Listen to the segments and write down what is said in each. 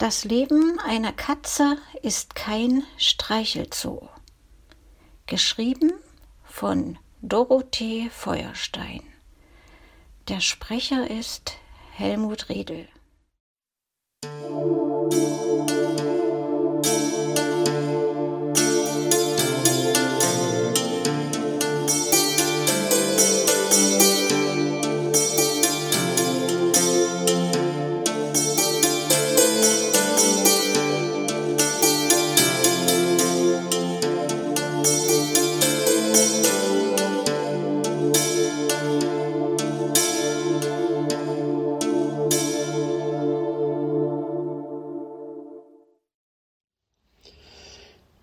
Das Leben einer Katze ist kein Streichelzoo. Geschrieben von Dorothee Feuerstein. Der Sprecher ist Helmut Riedel.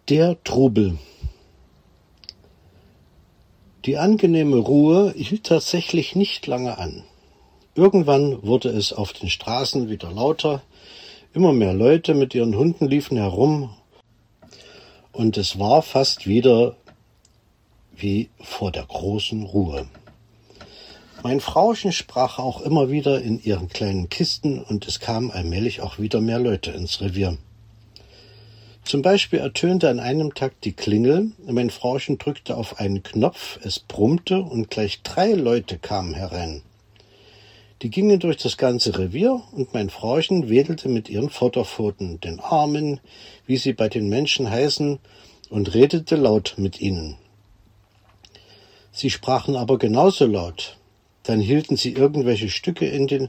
Der Trubel. Die angenehme Ruhe hielt tatsächlich nicht lange an. Irgendwann wurde es auf den Straßen wieder lauter, immer mehr Leute mit ihren Hunden liefen herum, und es war fast wieder wie vor der großen Ruhe. Mein Frauchen sprach auch immer wieder in ihren kleinen Kisten, und es kamen allmählich auch wieder mehr Leute ins Revier. Zum Beispiel ertönte an einem Tag die Klingel, mein Frauchen drückte auf einen Knopf, es brummte und gleich drei Leute kamen herein. Die gingen durch das ganze Revier und mein Frauchen wedelte mit ihren Vorderpfoten, den Armen, wie sie bei den Menschen heißen, und redete laut mit ihnen. Sie sprachen aber genauso laut. Dann hielten sie irgendwelche Stücke in den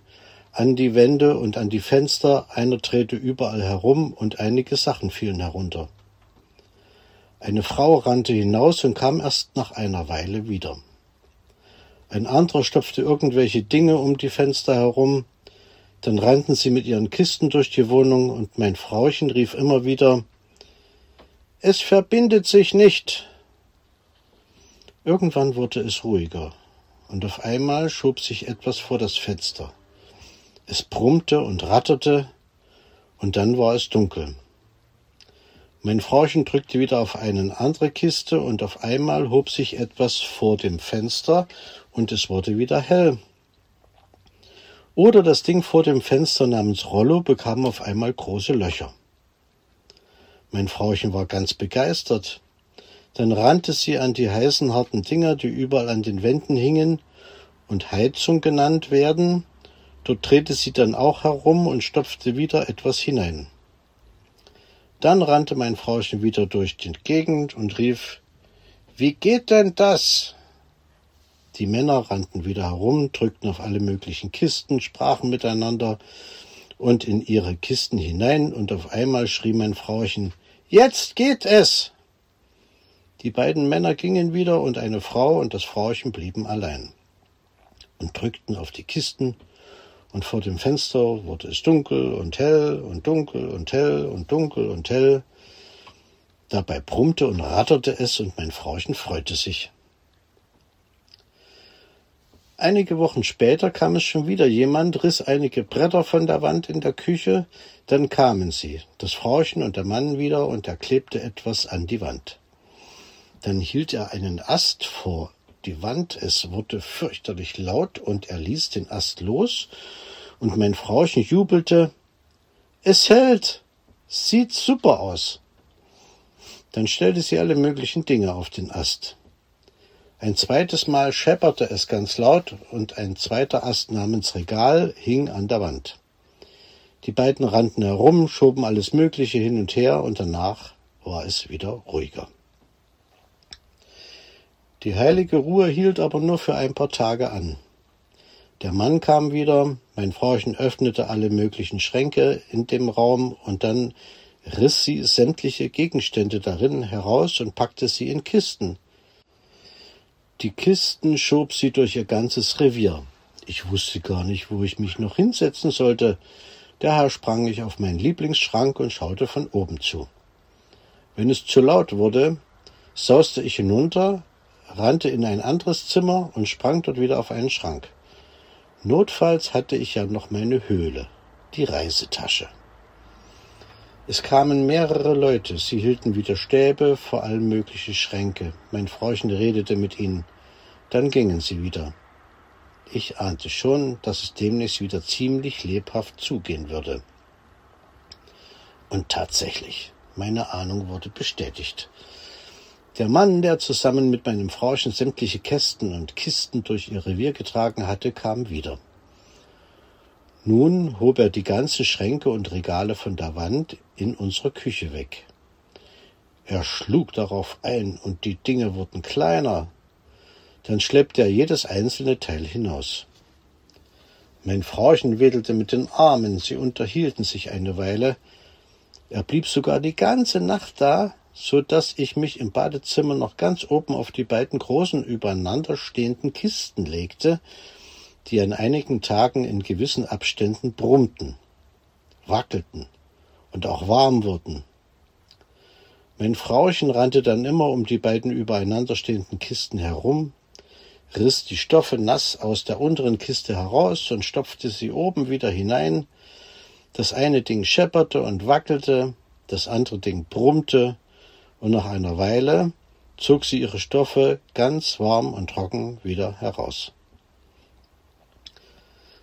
an die Wände und an die Fenster, einer drehte überall herum und einige Sachen fielen herunter. Eine Frau rannte hinaus und kam erst nach einer Weile wieder. Ein anderer stopfte irgendwelche Dinge um die Fenster herum, dann rannten sie mit ihren Kisten durch die Wohnung und mein Frauchen rief immer wieder Es verbindet sich nicht. Irgendwann wurde es ruhiger, und auf einmal schob sich etwas vor das Fenster. Es brummte und ratterte, und dann war es dunkel. Mein Frauchen drückte wieder auf eine andere Kiste, und auf einmal hob sich etwas vor dem Fenster, und es wurde wieder hell. Oder das Ding vor dem Fenster namens Rollo bekam auf einmal große Löcher. Mein Frauchen war ganz begeistert. Dann rannte sie an die heißen, harten Dinger, die überall an den Wänden hingen und Heizung genannt werden, Dort drehte sie dann auch herum und stopfte wieder etwas hinein. Dann rannte mein Frauchen wieder durch die Gegend und rief Wie geht denn das? Die Männer rannten wieder herum, drückten auf alle möglichen Kisten, sprachen miteinander und in ihre Kisten hinein, und auf einmal schrie mein Frauchen Jetzt geht es. Die beiden Männer gingen wieder, und eine Frau und das Frauchen blieben allein und drückten auf die Kisten und vor dem Fenster wurde es dunkel und hell und dunkel und hell und dunkel und hell. Dabei brummte und ratterte es, und mein Frauchen freute sich. Einige Wochen später kam es schon wieder jemand, riss einige Bretter von der Wand in der Küche, dann kamen sie, das Frauchen und der Mann wieder, und er klebte etwas an die Wand. Dann hielt er einen Ast vor die Wand, es wurde fürchterlich laut, und er ließ den Ast los, und mein Frauchen jubelte Es hält. Sieht super aus. Dann stellte sie alle möglichen Dinge auf den Ast. Ein zweites Mal schepperte es ganz laut, und ein zweiter Ast namens Regal hing an der Wand. Die beiden rannten herum, schoben alles Mögliche hin und her, und danach war es wieder ruhiger. Die heilige Ruhe hielt aber nur für ein paar Tage an. Der Mann kam wieder, mein Frauchen öffnete alle möglichen Schränke in dem Raum und dann riss sie sämtliche Gegenstände darin heraus und packte sie in Kisten. Die Kisten schob sie durch ihr ganzes Revier. Ich wusste gar nicht, wo ich mich noch hinsetzen sollte. Daher sprang ich auf meinen Lieblingsschrank und schaute von oben zu. Wenn es zu laut wurde, sauste ich hinunter, rannte in ein anderes Zimmer und sprang dort wieder auf einen Schrank. Notfalls hatte ich ja noch meine Höhle, die Reisetasche. Es kamen mehrere Leute, sie hielten wieder Stäbe vor allem mögliche Schränke. Mein Frauchen redete mit ihnen. Dann gingen sie wieder. Ich ahnte schon, dass es demnächst wieder ziemlich lebhaft zugehen würde. Und tatsächlich, meine Ahnung wurde bestätigt. Der Mann, der zusammen mit meinem Frauchen sämtliche Kästen und Kisten durch ihr Revier getragen hatte, kam wieder. Nun hob er die ganzen Schränke und Regale von der Wand in unserer Küche weg. Er schlug darauf ein, und die Dinge wurden kleiner. Dann schleppte er jedes einzelne Teil hinaus. Mein Frauchen wedelte mit den Armen, sie unterhielten sich eine Weile. Er blieb sogar die ganze Nacht da, so dass ich mich im Badezimmer noch ganz oben auf die beiden großen übereinander stehenden Kisten legte, die an einigen Tagen in gewissen Abständen brummten, wackelten und auch warm wurden. Mein Frauchen rannte dann immer um die beiden übereinander stehenden Kisten herum, riss die Stoffe nass aus der unteren Kiste heraus und stopfte sie oben wieder hinein. Das eine Ding schepperte und wackelte, das andere Ding brummte, und nach einer Weile zog sie ihre Stoffe ganz warm und trocken wieder heraus.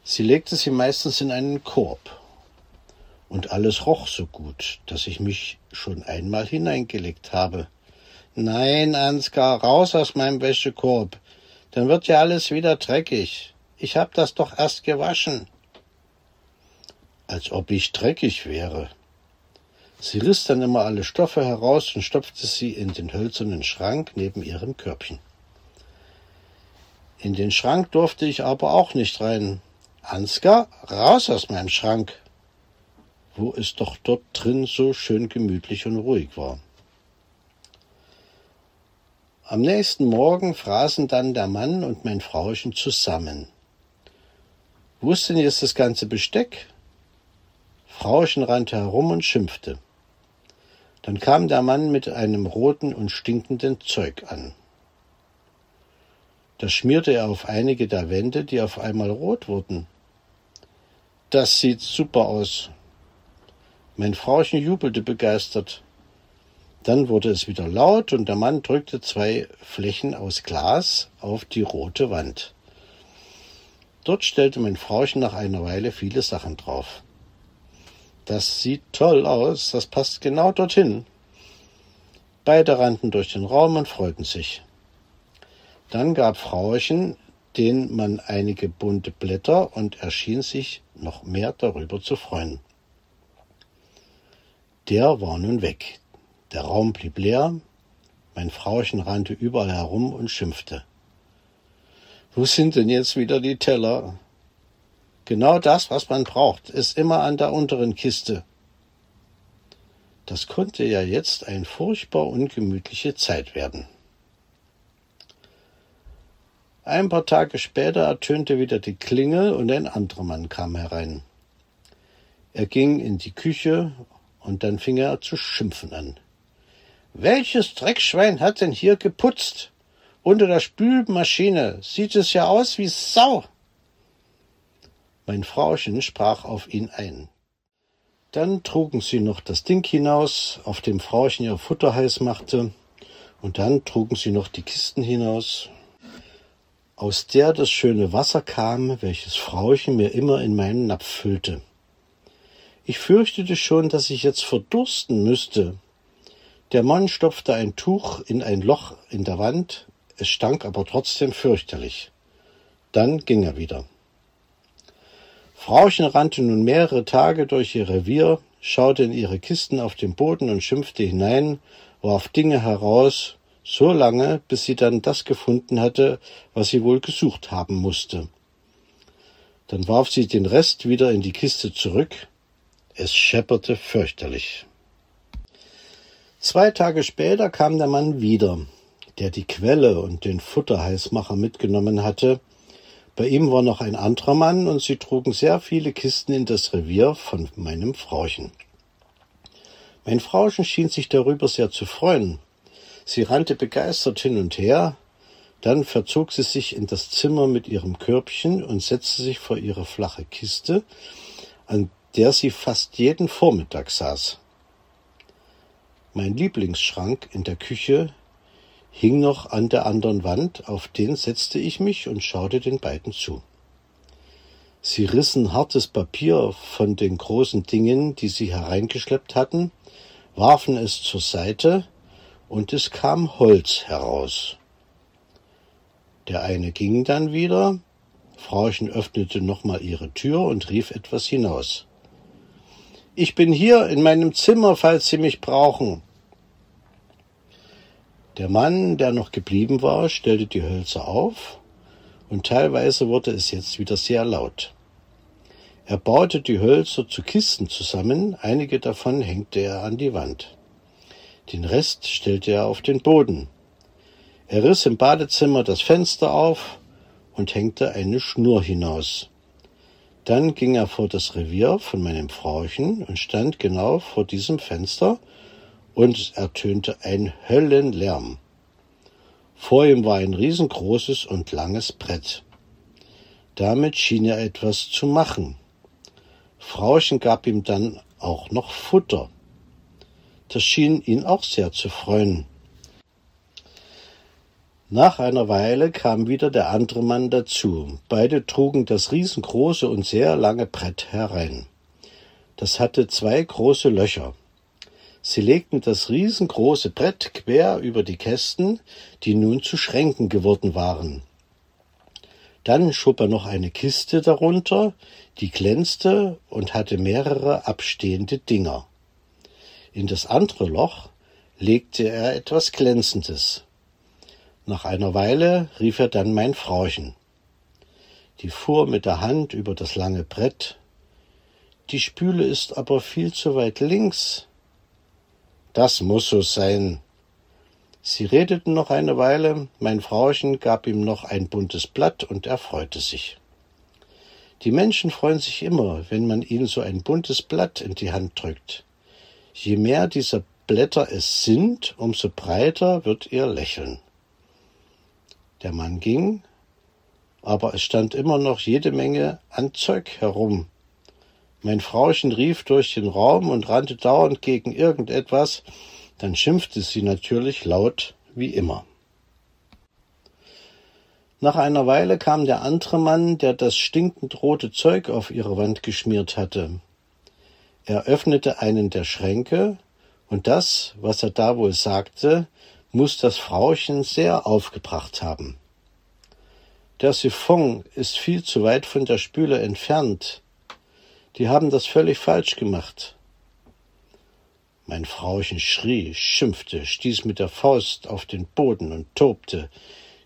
Sie legte sie meistens in einen Korb, und alles roch so gut, dass ich mich schon einmal hineingelegt habe. Nein, Ansgar, raus aus meinem Wäschekorb, dann wird ja alles wieder dreckig. Ich hab das doch erst gewaschen. Als ob ich dreckig wäre. Sie riss dann immer alle Stoffe heraus und stopfte sie in den hölzernen Schrank neben ihrem Körbchen. In den Schrank durfte ich aber auch nicht rein. Ansgar, raus aus meinem Schrank, wo es doch dort drin so schön gemütlich und ruhig war. Am nächsten Morgen fraßen dann der Mann und mein Frauchen zusammen. Wo ist denn jetzt das ganze Besteck? Frauchen rannte herum und schimpfte. Dann kam der Mann mit einem roten und stinkenden Zeug an. Das schmierte er auf einige der Wände, die auf einmal rot wurden. Das sieht super aus. Mein Frauchen jubelte begeistert. Dann wurde es wieder laut und der Mann drückte zwei Flächen aus Glas auf die rote Wand. Dort stellte mein Frauchen nach einer Weile viele Sachen drauf. Das sieht toll aus, das passt genau dorthin. Beide rannten durch den Raum und freuten sich. Dann gab Frauchen den man einige bunte Blätter und er schien sich noch mehr darüber zu freuen. Der war nun weg. Der Raum blieb leer, mein Frauchen rannte überall herum und schimpfte. Wo sind denn jetzt wieder die Teller? Genau das, was man braucht, ist immer an der unteren Kiste. Das konnte ja jetzt eine furchtbar ungemütliche Zeit werden. Ein paar Tage später ertönte wieder die Klingel und ein anderer Mann kam herein. Er ging in die Küche und dann fing er zu schimpfen an. Welches Dreckschwein hat denn hier geputzt? Unter der Spülmaschine sieht es ja aus wie Sau. Mein Frauchen sprach auf ihn ein. Dann trugen sie noch das Ding hinaus, auf dem Frauchen ihr Futter heiß machte, und dann trugen sie noch die Kisten hinaus, aus der das schöne Wasser kam, welches Frauchen mir immer in meinen Napf füllte. Ich fürchtete schon, dass ich jetzt verdursten müsste, der Mann stopfte ein Tuch in ein Loch in der Wand, es stank aber trotzdem fürchterlich. Dann ging er wieder. Frauchen rannte nun mehrere Tage durch ihr Revier, schaute in ihre Kisten auf den Boden und schimpfte hinein, warf Dinge heraus, so lange, bis sie dann das gefunden hatte, was sie wohl gesucht haben musste. Dann warf sie den Rest wieder in die Kiste zurück. Es schepperte fürchterlich. Zwei Tage später kam der Mann wieder, der die Quelle und den Futterheißmacher mitgenommen hatte. Bei ihm war noch ein anderer Mann und sie trugen sehr viele Kisten in das Revier von meinem Frauchen. Mein Frauchen schien sich darüber sehr zu freuen. Sie rannte begeistert hin und her, dann verzog sie sich in das Zimmer mit ihrem Körbchen und setzte sich vor ihre flache Kiste, an der sie fast jeden Vormittag saß. Mein Lieblingsschrank in der Küche hing noch an der anderen Wand, auf den setzte ich mich und schaute den beiden zu. Sie rissen hartes Papier von den großen Dingen, die sie hereingeschleppt hatten, warfen es zur Seite, und es kam Holz heraus. Der eine ging dann wieder, Frauchen öffnete nochmal ihre Tür und rief etwas hinaus. Ich bin hier in meinem Zimmer, falls Sie mich brauchen. Der Mann, der noch geblieben war, stellte die Hölzer auf, und teilweise wurde es jetzt wieder sehr laut. Er baute die Hölzer zu Kisten zusammen, einige davon hängte er an die Wand. Den Rest stellte er auf den Boden. Er riss im Badezimmer das Fenster auf und hängte eine Schnur hinaus. Dann ging er vor das Revier von meinem Frauchen und stand genau vor diesem Fenster, und es ertönte ein Höllenlärm. Vor ihm war ein riesengroßes und langes Brett. Damit schien er etwas zu machen. Frauchen gab ihm dann auch noch Futter. Das schien ihn auch sehr zu freuen. Nach einer Weile kam wieder der andere Mann dazu. Beide trugen das riesengroße und sehr lange Brett herein. Das hatte zwei große Löcher. Sie legten das riesengroße Brett quer über die Kästen, die nun zu Schränken geworden waren. Dann schob er noch eine Kiste darunter, die glänzte und hatte mehrere abstehende Dinger. In das andere Loch legte er etwas Glänzendes. Nach einer Weile rief er dann mein Frauchen. Die fuhr mit der Hand über das lange Brett. Die Spüle ist aber viel zu weit links. Das muss so sein, Sie redeten noch eine Weile, mein Frauchen gab ihm noch ein buntes Blatt und er freute sich. Die Menschen freuen sich immer, wenn man ihnen so ein buntes Blatt in die Hand drückt. Je mehr dieser Blätter es sind, umso breiter wird ihr Lächeln. Der Mann ging, aber es stand immer noch jede Menge an Zeug herum. Mein Frauchen rief durch den Raum und rannte dauernd gegen irgendetwas, dann schimpfte sie natürlich laut wie immer. Nach einer Weile kam der andere Mann, der das stinkend rote Zeug auf ihre Wand geschmiert hatte. Er öffnete einen der Schränke, und das, was er da wohl sagte, muss das Frauchen sehr aufgebracht haben. Der Siphon ist viel zu weit von der Spüle entfernt. Die haben das völlig falsch gemacht. Mein Frauchen schrie, schimpfte, stieß mit der Faust auf den Boden und tobte.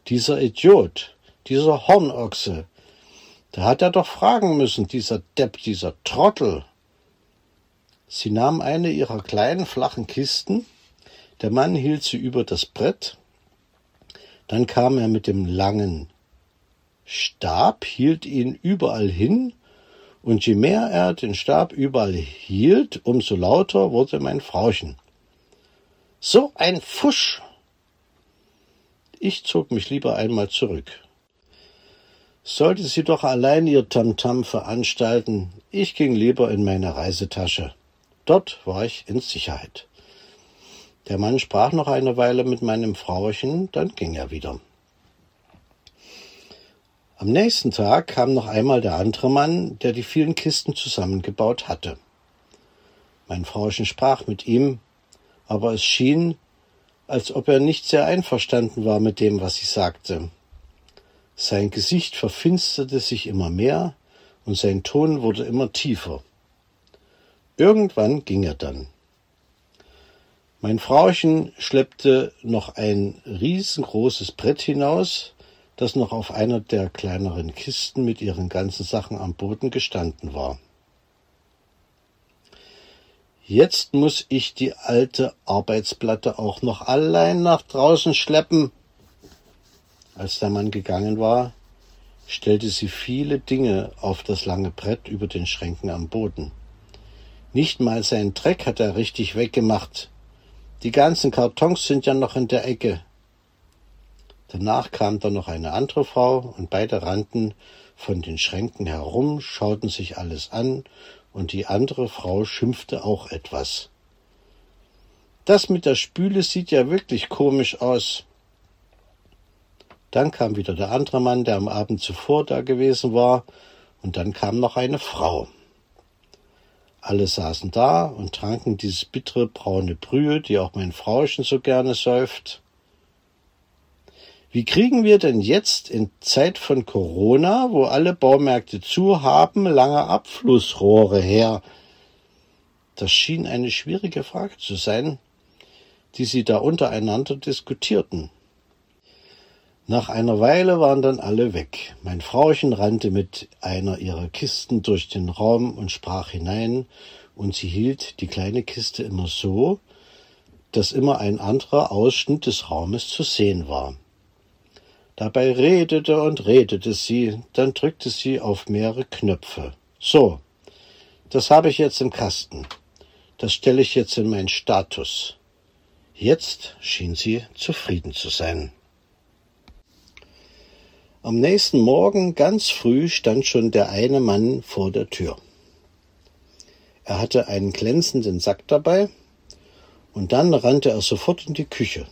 Dieser Idiot, dieser Hornochse, da hat er doch fragen müssen, dieser Depp, dieser Trottel. Sie nahm eine ihrer kleinen flachen Kisten, der Mann hielt sie über das Brett, dann kam er mit dem langen Stab, hielt ihn überall hin und je mehr er den Stab überall hielt, umso lauter wurde mein Frauchen. So ein Fusch! Ich zog mich lieber einmal zurück. Sollte sie doch allein ihr Tamtam veranstalten, ich ging lieber in meine Reisetasche. Dort war ich in Sicherheit. Der Mann sprach noch eine Weile mit meinem Frauchen, dann ging er wieder. Am nächsten Tag kam noch einmal der andere Mann, der die vielen Kisten zusammengebaut hatte. Mein Frauchen sprach mit ihm, aber es schien, als ob er nicht sehr einverstanden war mit dem, was ich sagte. Sein Gesicht verfinsterte sich immer mehr und sein Ton wurde immer tiefer. Irgendwann ging er dann. Mein Frauchen schleppte noch ein riesengroßes Brett hinaus, das noch auf einer der kleineren Kisten mit ihren ganzen Sachen am Boden gestanden war. Jetzt muss ich die alte Arbeitsplatte auch noch allein nach draußen schleppen. Als der Mann gegangen war, stellte sie viele Dinge auf das lange Brett über den Schränken am Boden. Nicht mal seinen Dreck hat er richtig weggemacht. Die ganzen Kartons sind ja noch in der Ecke. Danach kam dann noch eine andere Frau, und beide rannten von den Schränken herum, schauten sich alles an, und die andere Frau schimpfte auch etwas. Das mit der Spüle sieht ja wirklich komisch aus. Dann kam wieder der andere Mann, der am Abend zuvor da gewesen war, Und dann kam noch eine Frau. Alle saßen da und tranken dieses bittere braune Brühe, die auch mein Frauchen so gerne säuft. Wie kriegen wir denn jetzt in Zeit von Corona, wo alle Baumärkte zu haben, lange Abflussrohre her? Das schien eine schwierige Frage zu sein, die sie da untereinander diskutierten. Nach einer Weile waren dann alle weg. Mein Frauchen rannte mit einer ihrer Kisten durch den Raum und sprach hinein, und sie hielt die kleine Kiste immer so, dass immer ein anderer Ausschnitt des Raumes zu sehen war. Dabei redete und redete sie, dann drückte sie auf mehrere Knöpfe. So, das habe ich jetzt im Kasten. Das stelle ich jetzt in meinen Status. Jetzt schien sie zufrieden zu sein. Am nächsten Morgen ganz früh stand schon der eine Mann vor der Tür. Er hatte einen glänzenden Sack dabei, und dann rannte er sofort in die Küche.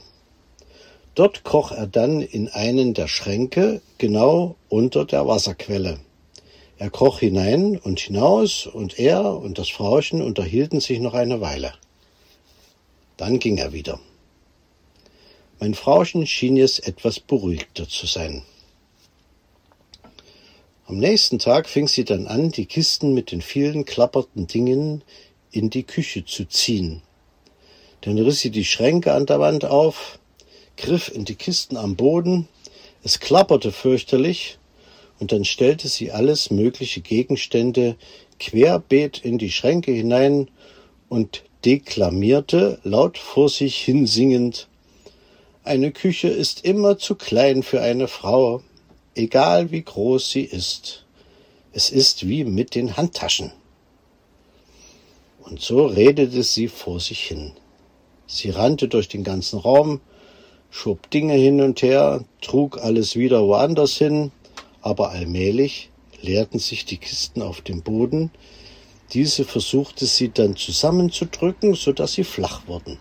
Dort kroch er dann in einen der Schränke genau unter der Wasserquelle. Er kroch hinein und hinaus, und er und das Frauchen unterhielten sich noch eine Weile. Dann ging er wieder. Mein Frauchen schien jetzt etwas beruhigter zu sein. Am nächsten Tag fing sie dann an, die Kisten mit den vielen klappernden Dingen in die Küche zu ziehen. Dann riss sie die Schränke an der Wand auf, griff in die Kisten am Boden, es klapperte fürchterlich, und dann stellte sie alles mögliche Gegenstände querbeet in die Schränke hinein und deklamierte, laut vor sich hinsingend Eine Küche ist immer zu klein für eine Frau, egal wie groß sie ist. Es ist wie mit den Handtaschen. Und so redete sie vor sich hin. Sie rannte durch den ganzen Raum, schob Dinge hin und her, trug alles wieder woanders hin, aber allmählich leerten sich die Kisten auf dem Boden. Diese versuchte sie dann zusammenzudrücken, so dass sie flach wurden.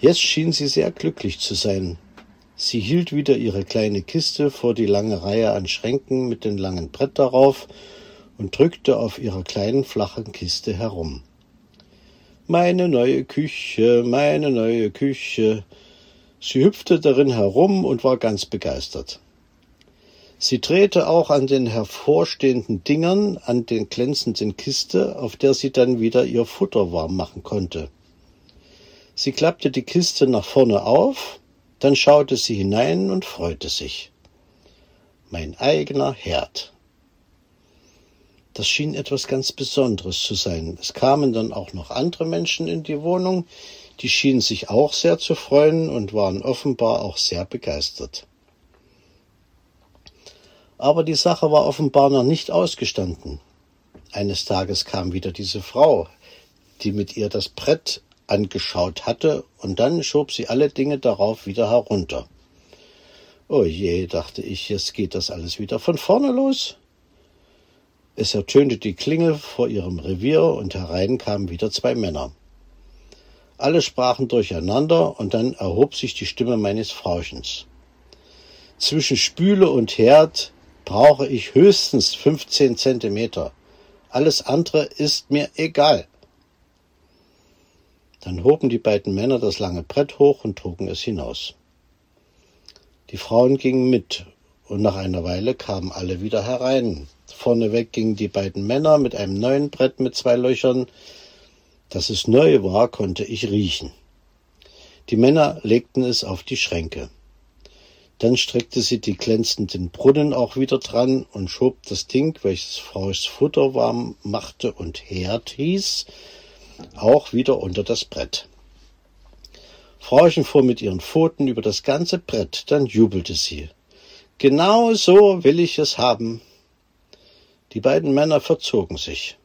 Jetzt schien sie sehr glücklich zu sein. Sie hielt wieder ihre kleine Kiste vor die lange Reihe an Schränken mit dem langen Brett darauf und drückte auf ihrer kleinen flachen Kiste herum. Meine neue Küche, meine neue Küche, Sie hüpfte darin herum und war ganz begeistert. Sie drehte auch an den hervorstehenden Dingern an den glänzenden Kiste, auf der sie dann wieder ihr Futter warm machen konnte. Sie klappte die Kiste nach vorne auf, dann schaute sie hinein und freute sich. Mein eigener Herd. Das schien etwas ganz Besonderes zu sein. Es kamen dann auch noch andere Menschen in die Wohnung, die schienen sich auch sehr zu freuen und waren offenbar auch sehr begeistert. Aber die Sache war offenbar noch nicht ausgestanden. Eines Tages kam wieder diese Frau, die mit ihr das Brett angeschaut hatte, und dann schob sie alle Dinge darauf wieder herunter. Oh je, dachte ich, jetzt geht das alles wieder von vorne los. Es ertönte die Klingel vor ihrem Revier, und herein kamen wieder zwei Männer. Alle sprachen durcheinander, und dann erhob sich die Stimme meines Frauchens. Zwischen Spüle und Herd brauche ich höchstens 15 Zentimeter. Alles andere ist mir egal. Dann hoben die beiden Männer das lange Brett hoch und trugen es hinaus. Die Frauen gingen mit, und nach einer Weile kamen alle wieder herein. Vorneweg gingen die beiden Männer mit einem neuen Brett mit zwei Löchern, dass es neu war, konnte ich riechen. Die Männer legten es auf die Schränke. Dann streckte sie die glänzenden Brunnen auch wieder dran und schob das Ding, welches Frau's Futter warm machte und Herd hieß, auch wieder unter das Brett. Frauchen fuhr mit ihren Pfoten über das ganze Brett, dann jubelte sie. Genau so will ich es haben. Die beiden Männer verzogen sich.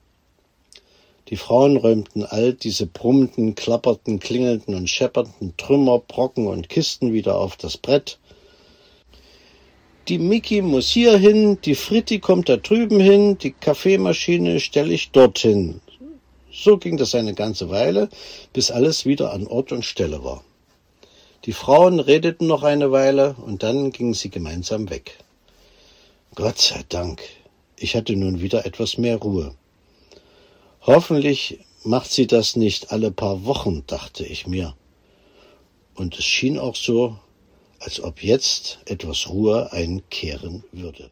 Die Frauen räumten all diese brummenden, klapperten, klingelnden und scheppernden Trümmer, Brocken und Kisten wieder auf das Brett. Die Mickey muss hier hin, die Fritti kommt da drüben hin, die Kaffeemaschine stelle ich dorthin. So ging das eine ganze Weile, bis alles wieder an Ort und Stelle war. Die Frauen redeten noch eine Weile und dann gingen sie gemeinsam weg. Gott sei Dank, Ich hatte nun wieder etwas mehr Ruhe. Hoffentlich macht sie das nicht alle paar Wochen, dachte ich mir. Und es schien auch so, als ob jetzt etwas Ruhe einkehren würde.